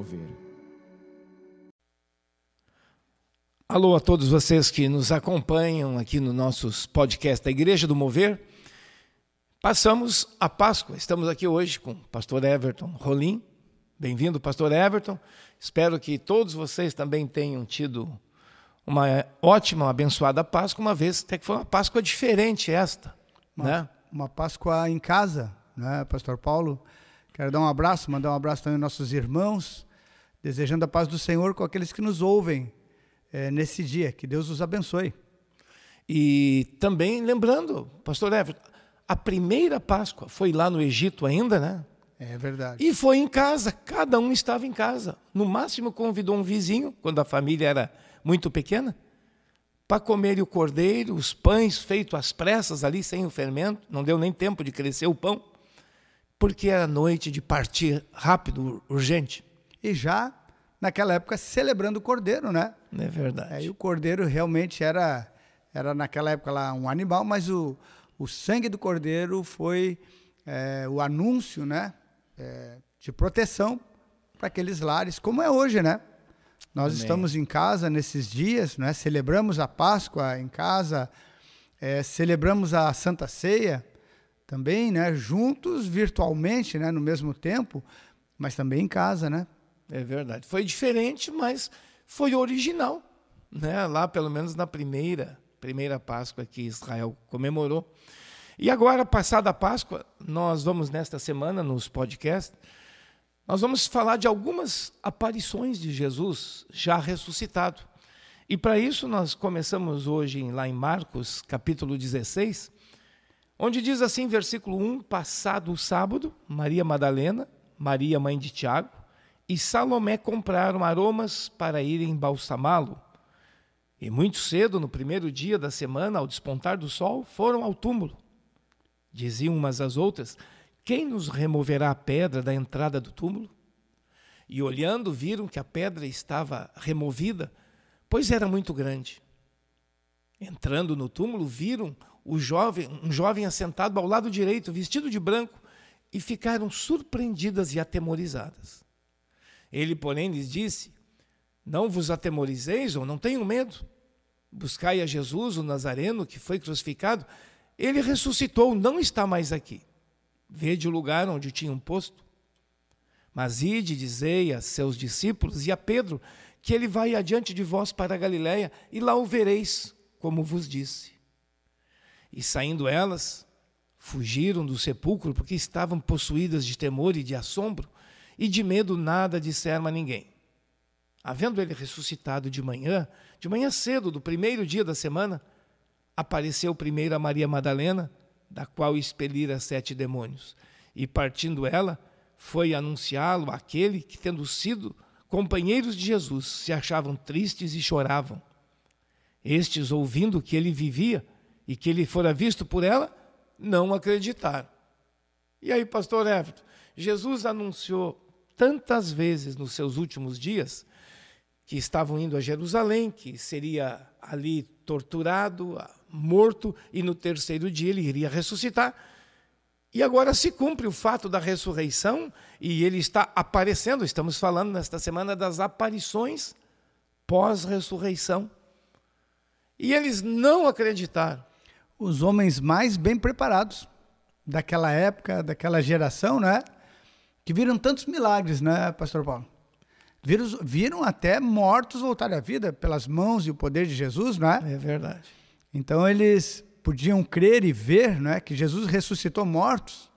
Mover. Alô a todos vocês que nos acompanham aqui no nossos podcast da Igreja do Mover. Passamos a Páscoa. Estamos aqui hoje com o pastor Everton Rolim. Bem-vindo, pastor Everton. Espero que todos vocês também tenham tido uma ótima, abençoada Páscoa, uma vez até que foi uma Páscoa diferente esta, uma, né? Uma Páscoa em casa, né, pastor Paulo? Quero dar um abraço, mandar um abraço também aos nossos irmãos, desejando a paz do Senhor com aqueles que nos ouvem é, nesse dia. Que Deus os abençoe. E também lembrando, pastor Everton, a primeira Páscoa foi lá no Egito ainda, né? É verdade. E foi em casa, cada um estava em casa. No máximo convidou um vizinho, quando a família era muito pequena, para comer o cordeiro, os pães feitos às pressas ali, sem o fermento, não deu nem tempo de crescer o pão porque era noite de partir rápido, urgente. E já naquela época celebrando o cordeiro, né? É verdade. Aí o cordeiro realmente era, era naquela época lá um animal, mas o, o sangue do cordeiro foi é, o anúncio, né? É, de proteção para aqueles lares, como é hoje, né? Nós Amém. estamos em casa nesses dias, né? Celebramos a Páscoa em casa, é, celebramos a Santa Ceia também, né, juntos virtualmente, né, no mesmo tempo, mas também em casa, né? É verdade. Foi diferente, mas foi original, né? Lá pelo menos na primeira, primeira Páscoa que Israel comemorou. E agora, passada a Páscoa, nós vamos nesta semana nos podcasts, nós vamos falar de algumas aparições de Jesus já ressuscitado. E para isso nós começamos hoje lá em Marcos, capítulo 16, onde diz assim, versículo 1: Passado o sábado, Maria Madalena, Maria, mãe de Tiago, e Salomé compraram aromas para irem embalsamá-lo. E muito cedo, no primeiro dia da semana, ao despontar do sol, foram ao túmulo. Diziam umas às outras: Quem nos removerá a pedra da entrada do túmulo? E olhando, viram que a pedra estava removida, pois era muito grande. Entrando no túmulo, viram o jovem, um jovem assentado ao lado direito, vestido de branco, e ficaram surpreendidas e atemorizadas. Ele, porém, lhes disse: Não vos atemorizeis ou não tenham medo. Buscai a Jesus, o Nazareno, que foi crucificado. Ele ressuscitou, não está mais aqui. Vede o lugar onde tinham posto. Mas ide, dizei a seus discípulos e a Pedro que ele vai adiante de vós para a Galiléia, e lá o vereis, como vos disse. E saindo elas, fugiram do sepulcro porque estavam possuídas de temor e de assombro, e de medo nada disseram a ninguém. Havendo ele ressuscitado de manhã, de manhã cedo, do primeiro dia da semana, apareceu primeiro a Maria Madalena, da qual expelira sete demônios. E partindo ela, foi anunciá-lo àquele que, tendo sido companheiros de Jesus, se achavam tristes e choravam. Estes, ouvindo que ele vivia, e que ele fora visto por ela, não acreditaram. E aí, pastor Everton, Jesus anunciou tantas vezes nos seus últimos dias que estavam indo a Jerusalém, que seria ali torturado, morto e no terceiro dia ele iria ressuscitar. E agora se cumpre o fato da ressurreição e ele está aparecendo. Estamos falando nesta semana das aparições pós-ressurreição. E eles não acreditaram os homens mais bem preparados daquela época, daquela geração, né? Que viram tantos milagres, né, Pastor Paulo? Viram, viram até mortos voltarem à vida pelas mãos e o poder de Jesus, né? É verdade. Então eles podiam crer e ver, né, que Jesus ressuscitou mortos,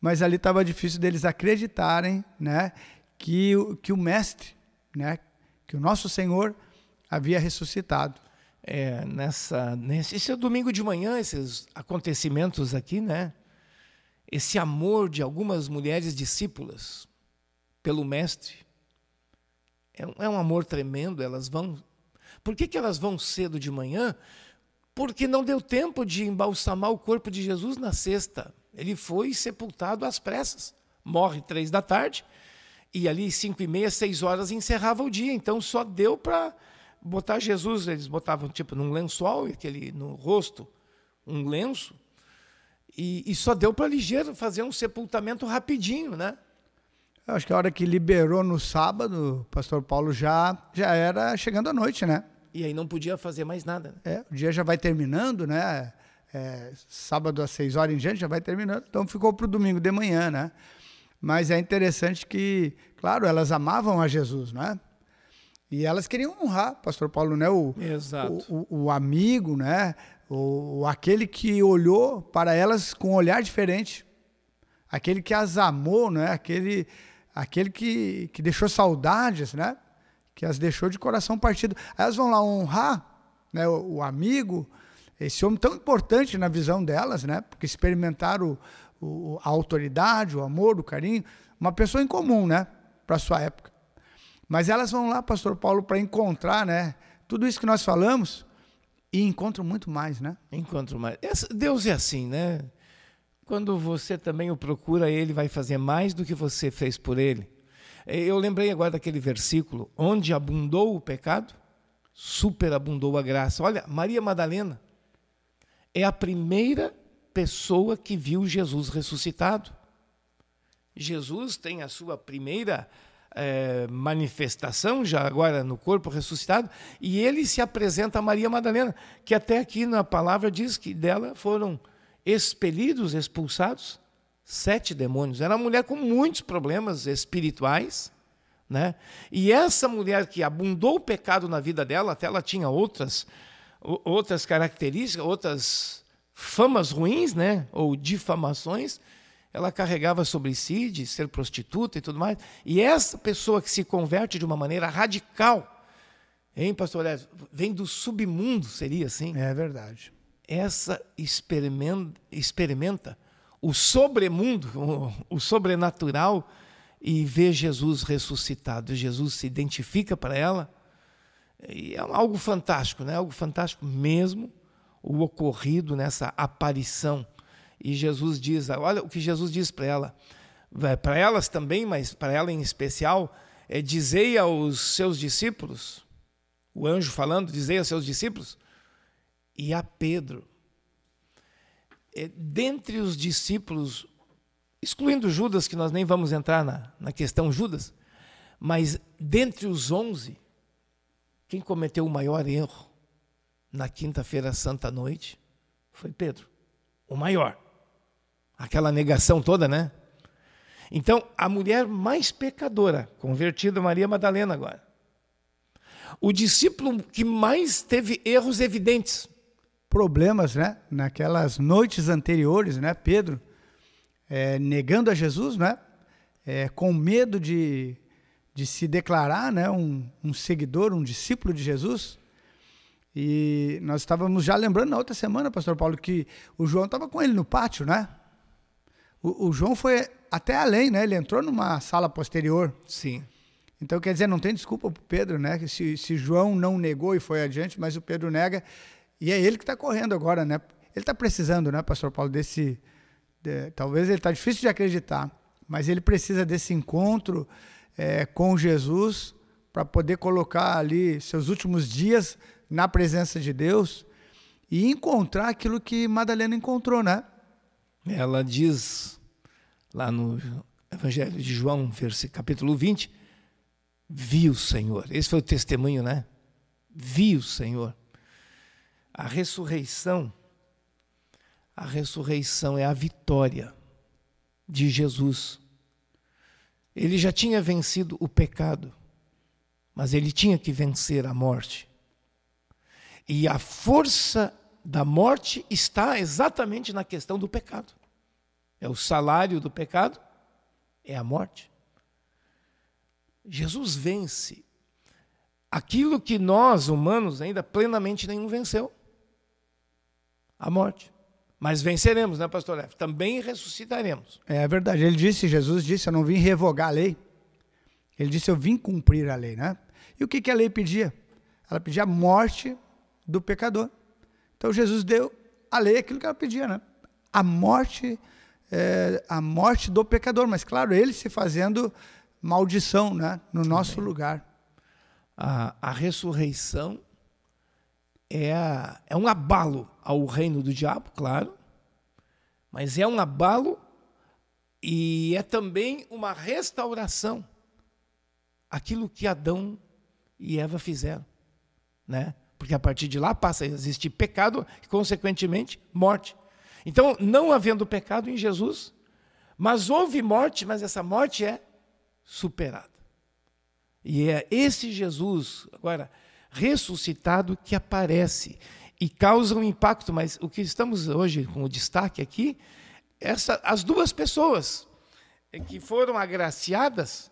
mas ali estava difícil deles acreditarem, né, que, que o mestre, né, que o nosso Senhor havia ressuscitado é, nessa, nesse esse é domingo de manhã, esses acontecimentos aqui, né? Esse amor de algumas mulheres discípulas pelo Mestre é, é um amor tremendo. Elas vão. Por que, que elas vão cedo de manhã? Porque não deu tempo de embalsamar o corpo de Jesus na sexta. Ele foi sepultado às pressas. Morre três da tarde e ali cinco e meia, seis horas encerrava o dia. Então só deu para botar Jesus, eles botavam tipo num lençol, aquele no rosto, um lenço, e, e só deu para ligeiro fazer um sepultamento rapidinho, né? Eu acho que a hora que liberou no sábado, o pastor Paulo já, já era chegando à noite, né? E aí não podia fazer mais nada. Né? É, o dia já vai terminando, né? É, sábado às seis horas em diante já vai terminando. Então ficou para o domingo de manhã, né? Mas é interessante que, claro, elas amavam a Jesus, né? E elas queriam honrar, pastor Paulo, né? O, Exato. O, o, o amigo, né? O, aquele que olhou para elas com um olhar diferente. Aquele que as amou, né? Aquele, aquele que, que deixou saudades, né? Que as deixou de coração partido. Aí elas vão lá honrar né? o, o amigo, esse homem tão importante na visão delas, né? Porque experimentaram o, o, a autoridade, o amor, o carinho, uma pessoa incomum, né? Para sua época. Mas elas vão lá, pastor Paulo, para encontrar, né? Tudo isso que nós falamos e encontram muito mais, né? Encontram mais. Deus é assim, né? Quando você também o procura, ele vai fazer mais do que você fez por ele. É, eu lembrei agora daquele versículo: onde abundou o pecado, superabundou a graça. Olha, Maria Madalena é a primeira pessoa que viu Jesus ressuscitado. Jesus tem a sua primeira é, manifestação, já agora no corpo ressuscitado, e ele se apresenta a Maria Madalena, que até aqui na palavra diz que dela foram expelidos, expulsados, sete demônios. Era uma mulher com muitos problemas espirituais, né? E essa mulher que abundou o pecado na vida dela, até ela tinha outras, outras características, outras famas ruins, né? Ou difamações, ela carregava sobre si de ser prostituta e tudo mais. E essa pessoa que se converte de uma maneira radical, hein, pastor Léo? Vem do submundo, seria assim? É verdade essa experimenta, experimenta o sobremundo, o, o sobrenatural, e vê Jesus ressuscitado. Jesus se identifica para ela. E é algo fantástico, né? algo fantástico mesmo, o ocorrido nessa aparição. E Jesus diz: olha o que Jesus diz para ela. Para elas também, mas para ela em especial, é dizei aos seus discípulos, o anjo falando, dizei aos seus discípulos, e a Pedro. É, dentre os discípulos, excluindo Judas, que nós nem vamos entrar na, na questão Judas, mas dentre os onze, quem cometeu o maior erro na quinta-feira santa noite foi Pedro, o maior. Aquela negação toda, né? Então, a mulher mais pecadora, convertida Maria Madalena agora. O discípulo que mais teve erros evidentes, problemas, né? Naquelas noites anteriores, né? Pedro é, negando a Jesus, né? É, com medo de, de se declarar, né? Um, um seguidor, um discípulo de Jesus. E nós estávamos já lembrando na outra semana, Pastor Paulo, que o João estava com ele no pátio, né? O, o João foi até além, né? Ele entrou numa sala posterior. Sim. Então, quer dizer, não tem desculpa para Pedro, né? Se, se João não negou e foi adiante, mas o Pedro nega, e é ele que está correndo agora, né? Ele está precisando, né, Pastor Paulo, desse. De, talvez ele está difícil de acreditar, mas ele precisa desse encontro é, com Jesus para poder colocar ali seus últimos dias na presença de Deus e encontrar aquilo que Madalena encontrou, né? Ela diz lá no Evangelho de João, capítulo 20, vi o Senhor. Esse foi o testemunho, né? Vi o Senhor. A ressurreição, a ressurreição é a vitória de Jesus. Ele já tinha vencido o pecado, mas ele tinha que vencer a morte. E a força da morte está exatamente na questão do pecado. É o salário do pecado, é a morte. Jesus vence aquilo que nós, humanos, ainda plenamente nenhum venceu a morte. Mas venceremos, né, pastor F? Também ressuscitaremos. É verdade. Ele disse, Jesus disse, eu não vim revogar a lei. Ele disse, eu vim cumprir a lei, né? E o que, que a lei pedia? Ela pedia a morte do pecador. Então Jesus deu a lei aquilo que ela pedia, né? A morte, é, a morte do pecador. Mas claro, ele se fazendo maldição, né? No nosso Também. lugar. A, a ressurreição é, é um abalo ao reino do diabo, claro, mas é um abalo E é também uma restauração. Aquilo que Adão e Eva fizeram, né? Porque a partir de lá passa a existir pecado e, consequentemente, morte. Então, não havendo pecado em Jesus, mas houve morte, mas essa morte é superada. E é esse Jesus, agora, ressuscitado, que aparece e causa um impacto. Mas o que estamos hoje com o destaque aqui, essa, as duas pessoas que foram agraciadas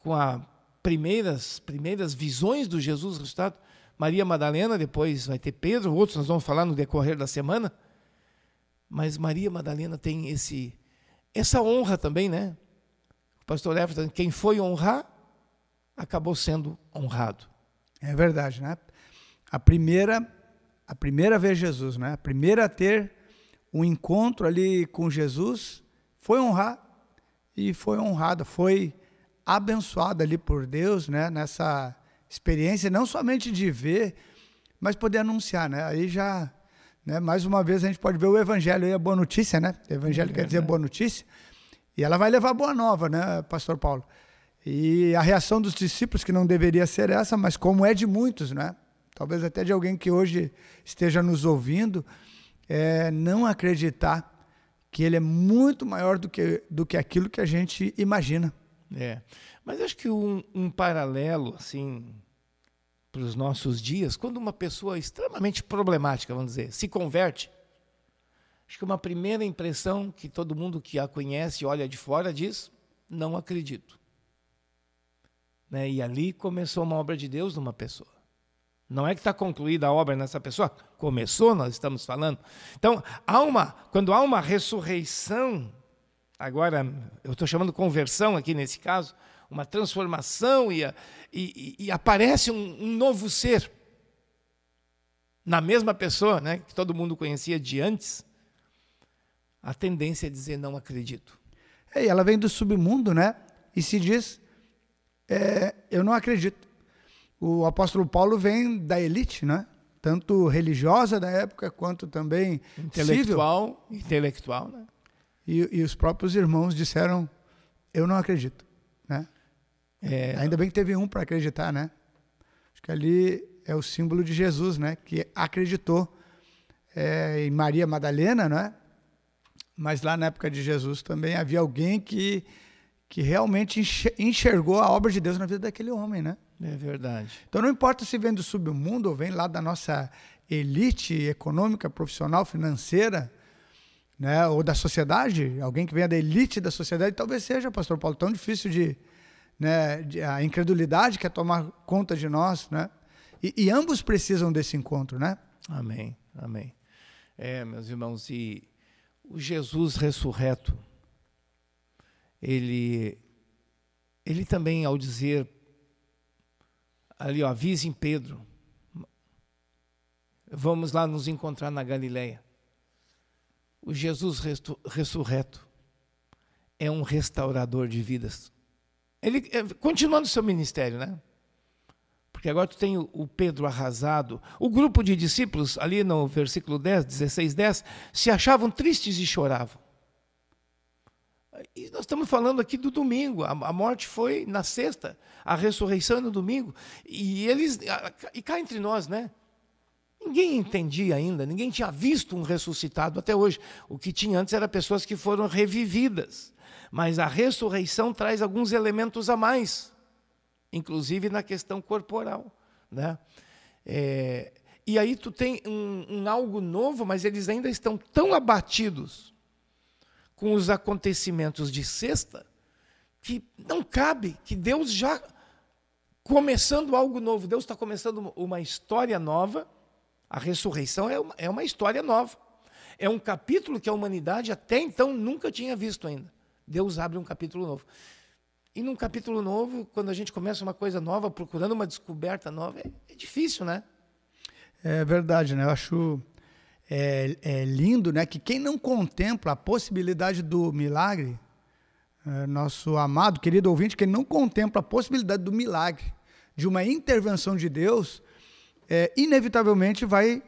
com as primeiras, primeiras visões do Jesus ressuscitado, Maria Madalena, depois vai ter Pedro, outros nós vamos falar no decorrer da semana. Mas Maria Madalena tem esse essa honra também, né? O pastor Everton, quem foi honrar, acabou sendo honrado. É verdade, né? A primeira, a primeira ver Jesus, né? A primeira a ter um encontro ali com Jesus foi honrar e foi honrada, foi abençoada ali por Deus, né? Nessa experiência, não somente de ver, mas poder anunciar, né? Aí já né? Mais uma vez a gente pode ver o evangelho e a boa notícia, né? O evangelho é quer dizer boa notícia. E ela vai levar boa nova, né, pastor Paulo? E a reação dos discípulos, que não deveria ser essa, mas como é de muitos, né? Talvez até de alguém que hoje esteja nos ouvindo, é não acreditar que ele é muito maior do que, do que aquilo que a gente imagina. É. Mas acho que um, um paralelo, assim, para os nossos dias, quando uma pessoa extremamente problemática, vamos dizer, se converte, acho que uma primeira impressão que todo mundo que a conhece olha de fora diz: não acredito. Né? E ali começou uma obra de Deus numa pessoa. Não é que está concluída a obra nessa pessoa, começou, nós estamos falando. Então, há uma, quando há uma ressurreição, agora eu estou chamando conversão aqui nesse caso, uma transformação e, e, e aparece um, um, novo ser na mesma pessoa, né, que todo mundo conhecia de antes, a tendência é dizer não acredito. É, e ela vem do submundo, né? E se diz é, eu não acredito. O apóstolo Paulo vem da elite, né? Tanto religiosa da época quanto também intelectual, civil. intelectual, né? E, e os próprios irmãos disseram eu não acredito, né? É... Ainda bem que teve um para acreditar, né? Acho que ali é o símbolo de Jesus, né? Que acreditou é, em Maria Madalena, né? Mas lá na época de Jesus também havia alguém que, que realmente enxergou a obra de Deus na vida daquele homem, né? É verdade. Então não importa se vem do submundo ou vem lá da nossa elite econômica, profissional, financeira, né? Ou da sociedade, alguém que venha da elite da sociedade, talvez seja, pastor Paulo, tão difícil de, né, a incredulidade quer tomar conta de nós, né? E, e, ambos precisam desse encontro, né? Amém, amém. É, meus irmãos, e o Jesus ressurreto, ele, ele também, ao dizer ali, ó, avisem Pedro, vamos lá nos encontrar na Galileia. O Jesus ressurreto é um restaurador de vidas. Ele é, continuando seu ministério, né? Porque agora tu tem o Pedro arrasado. O grupo de discípulos, ali no versículo 10, 16, 10, se achavam tristes e choravam. E nós estamos falando aqui do domingo. A, morte foi na sexta, a ressurreição é no domingo. E eles. E cá entre nós, né? Ninguém entendia ainda, ninguém tinha visto um ressuscitado até hoje. O que tinha antes era pessoas que foram revividas. Mas a ressurreição traz alguns elementos a mais, inclusive na questão corporal. Né? É, e aí tu tem um, um algo novo, mas eles ainda estão tão abatidos com os acontecimentos de sexta que não cabe que Deus já começando algo novo. Deus está começando uma história nova. A ressurreição é uma, é uma história nova. É um capítulo que a humanidade até então nunca tinha visto ainda. Deus abre um capítulo novo. E num capítulo novo, quando a gente começa uma coisa nova, procurando uma descoberta nova, é, é difícil, né? É verdade, né? Eu acho é, é, lindo, né? Que quem não contempla a possibilidade do milagre, é, nosso amado, querido ouvinte, quem não contempla a possibilidade do milagre, de uma intervenção de Deus, é, inevitavelmente vai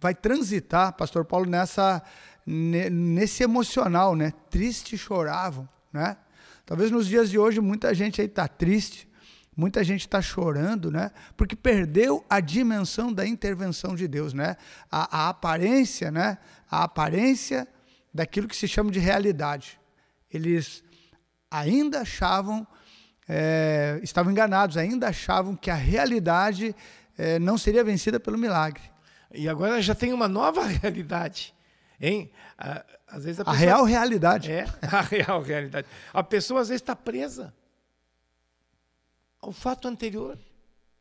vai transitar, Pastor Paulo, nessa nesse emocional, né? Triste choravam, né? Talvez nos dias de hoje muita gente aí está triste, muita gente está chorando, né? Porque perdeu a dimensão da intervenção de Deus, né? A, a, aparência, né? A aparência daquilo que se chama de realidade. Eles ainda achavam, é, estavam enganados, ainda achavam que a realidade é, não seria vencida pelo milagre. E agora já tem uma nova realidade. Hein? Às vezes a, pessoa... a real realidade. É, a real realidade. A pessoa às vezes está presa ao fato anterior.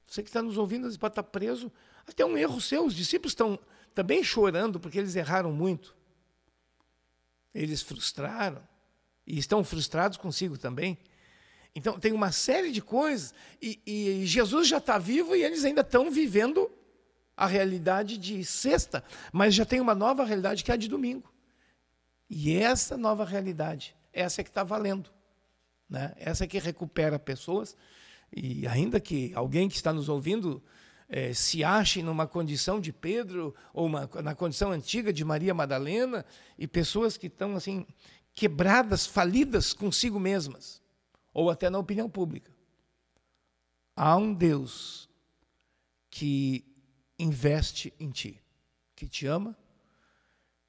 Você que está nos ouvindo, às vezes pode estar tá preso. Até um erro seu. Os discípulos estão também chorando porque eles erraram muito. Eles frustraram. E estão frustrados consigo também. Então, tem uma série de coisas. E, e Jesus já está vivo e eles ainda estão vivendo a realidade de sexta, mas já tem uma nova realidade que é a de domingo. E essa nova realidade, essa é que está valendo. Né? Essa é que recupera pessoas. E ainda que alguém que está nos ouvindo é, se ache numa condição de Pedro, ou uma, na condição antiga de Maria Madalena, e pessoas que estão assim, quebradas, falidas consigo mesmas, ou até na opinião pública. Há um Deus que investe em ti, que te ama,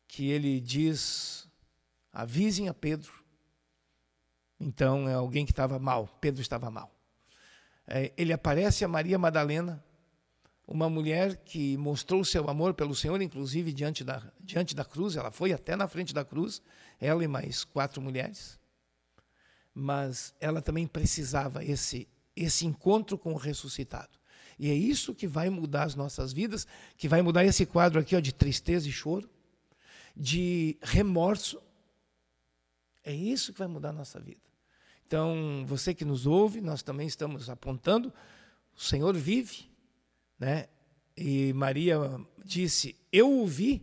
que ele diz avisem a Pedro. Então é alguém que estava mal, Pedro estava mal. É, ele aparece a Maria Madalena, uma mulher que mostrou seu amor pelo Senhor, inclusive diante da, diante da cruz, ela foi até na frente da cruz, ela e mais quatro mulheres. Mas ela também precisava esse esse encontro com o ressuscitado. E é isso que vai mudar as nossas vidas, que vai mudar esse quadro aqui ó, de tristeza e choro, de remorso, é isso que vai mudar a nossa vida. Então, você que nos ouve, nós também estamos apontando, o Senhor vive, né? E Maria disse: Eu o vi,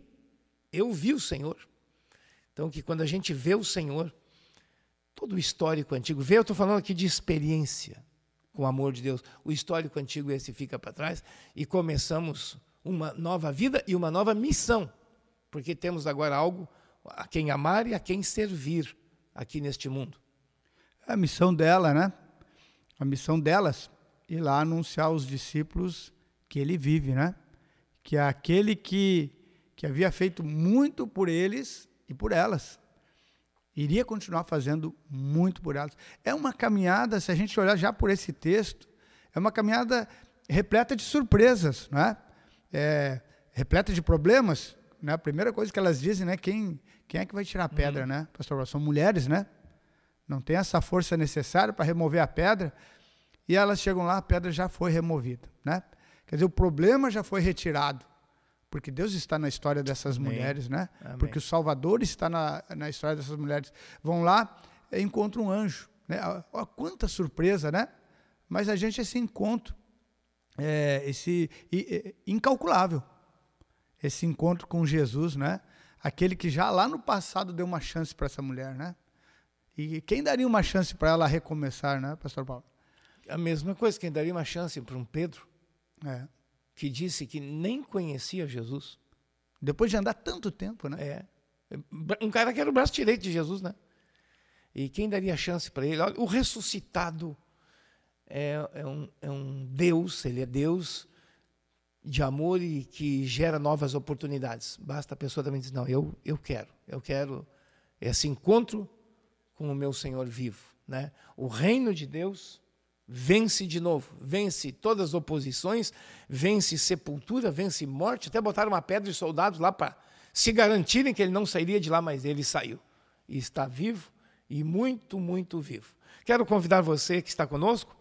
eu vi o Senhor. Então, que quando a gente vê o Senhor, todo o histórico antigo, vê, eu estou falando aqui de experiência com o amor de Deus, o histórico antigo esse fica para trás e começamos uma nova vida e uma nova missão, porque temos agora algo a quem amar e a quem servir aqui neste mundo. É a missão dela, né? A missão delas, ir lá anunciar aos discípulos que ele vive, né? Que é aquele que, que havia feito muito por eles e por elas. Iria continuar fazendo muito por elas. É uma caminhada, se a gente olhar já por esse texto, é uma caminhada repleta de surpresas, não é? é repleta de problemas. Né? A primeira coisa que elas dizem, né? Quem, quem é que vai tirar a pedra, uhum. né, pastor? São mulheres, né? Não tem essa força necessária para remover a pedra. E elas chegam lá, a pedra já foi removida, né? Quer dizer, o problema já foi retirado. Porque Deus está na história dessas Amém. mulheres, né? Amém. Porque o Salvador está na, na história dessas mulheres. Vão lá e encontram um anjo. Né? Olha quanta surpresa, né? Mas a gente esse encontro, é, esse incalculável, esse encontro com Jesus, né? aquele que já lá no passado deu uma chance para essa mulher, né? E quem daria uma chance para ela recomeçar, né, Pastor Paulo? A mesma coisa, quem daria uma chance para um Pedro, é. Que disse que nem conhecia Jesus. Depois de andar tanto tempo, né? É. Um cara que era o braço direito de Jesus, né? E quem daria chance para ele? Olha, o ressuscitado é, é, um, é um Deus, ele é Deus de amor e que gera novas oportunidades. Basta a pessoa também dizer, não, eu, eu quero, eu quero esse encontro com o meu Senhor vivo. Né? O reino de Deus vence de novo, vence todas as oposições, vence sepultura, vence morte, até botaram uma pedra de soldados lá para se garantirem que ele não sairia de lá, mas ele saiu. E está vivo e muito, muito vivo. Quero convidar você que está conosco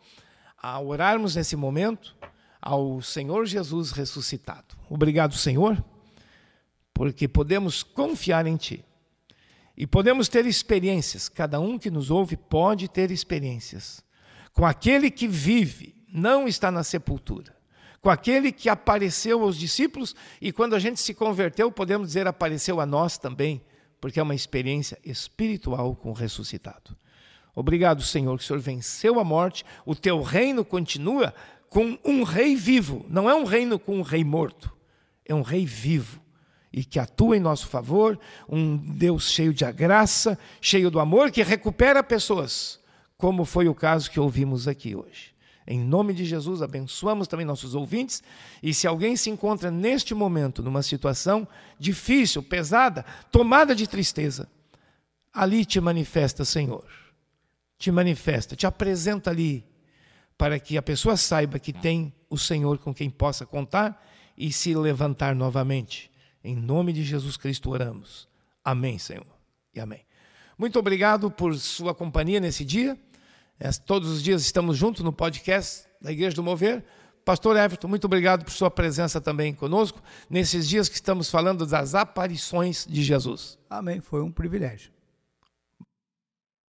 a orarmos nesse momento ao Senhor Jesus ressuscitado. Obrigado, Senhor, porque podemos confiar em Ti. E podemos ter experiências, cada um que nos ouve pode ter experiências. Com aquele que vive, não está na sepultura. Com aquele que apareceu aos discípulos e quando a gente se converteu, podemos dizer apareceu a nós também, porque é uma experiência espiritual com o ressuscitado. Obrigado, Senhor, que o Senhor venceu a morte, o teu reino continua com um rei vivo. Não é um reino com um rei morto, é um rei vivo. e que atua em nosso favor, um Deus cheio de graça, cheio do amor, que recupera pessoas, como foi o caso que ouvimos aqui hoje. Em nome de Jesus, abençoamos também nossos ouvintes. E se alguém se encontra neste momento numa situação difícil, pesada, tomada de tristeza, ali te manifesta, Senhor. Te manifesta, te apresenta ali, para que a pessoa saiba que tem o Senhor com quem possa contar e se levantar novamente. Em nome de Jesus Cristo oramos. Amém, Senhor. E amém. Muito obrigado por sua companhia nesse dia. É, todos os dias estamos juntos no podcast da Igreja do Mover. Pastor Everton, muito obrigado por sua presença também conosco nesses dias que estamos falando das aparições de Jesus. Amém, foi um privilégio.